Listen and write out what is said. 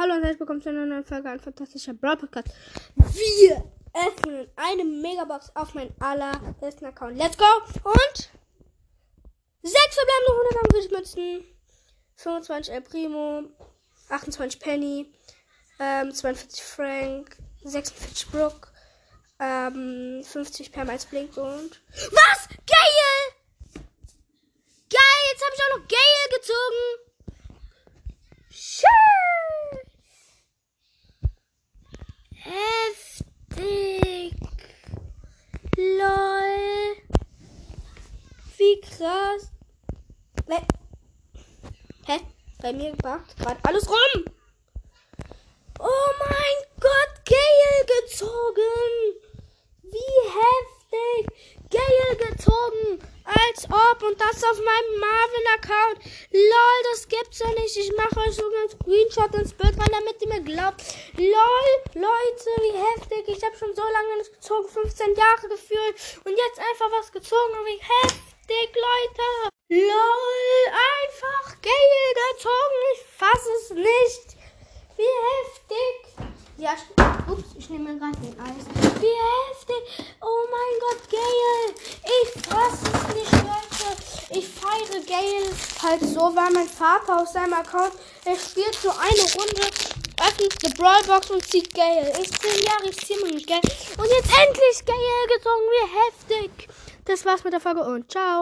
Hallo und herzlich willkommen zu einer neuen Folge ein fantastischer Brawl Podcast. Wir öffnen eine Megabox auf meinen allerbesten Account. Let's go! Und sechs verbleibende 100 Gültmützen, 25 El Primo, 28 Penny, ähm, 42 Frank, 46 Brook, ähm, 50 Permals Blink und was? Gale! Geil, jetzt habe ich auch noch Gale gezogen. Schön. Heftig. Lol. Krass. Ne. Hä? Bei mir macht gerade alles rum. Oh mein Gott, Gale gezogen. Wie heftig. Gale gezogen. Als ob. Und das auf meinem Marvin-Account. Lol, das gibt's ja nicht. Ich mache euch sogar einen Screenshot ins Bild rein, damit ihr mir glaubt. Lol, Leute, wie heftig. Ich habe schon so lange nicht gezogen. 15 Jahre gefühlt. Und jetzt einfach was gezogen. Wie heftig, Leute. Lol, einfach Gale gezogen. Ich fasse es nicht. Wie heftig. Ja, ups, ich nehme gerade den Eis. Wie heftig. Oh mein Gott, Gale. Ich fasse es nicht, Leute. Ich feiere Gale halt so, weil mein Vater auf seinem Account, er spielt so eine Runde, öffnet die Brawlbox und zieht Gale. Ich zehn Jahre, ich ziehe nicht Gale. Und jetzt endlich Gale gezogen. Wie heftig. Das war's mit der Folge und ciao.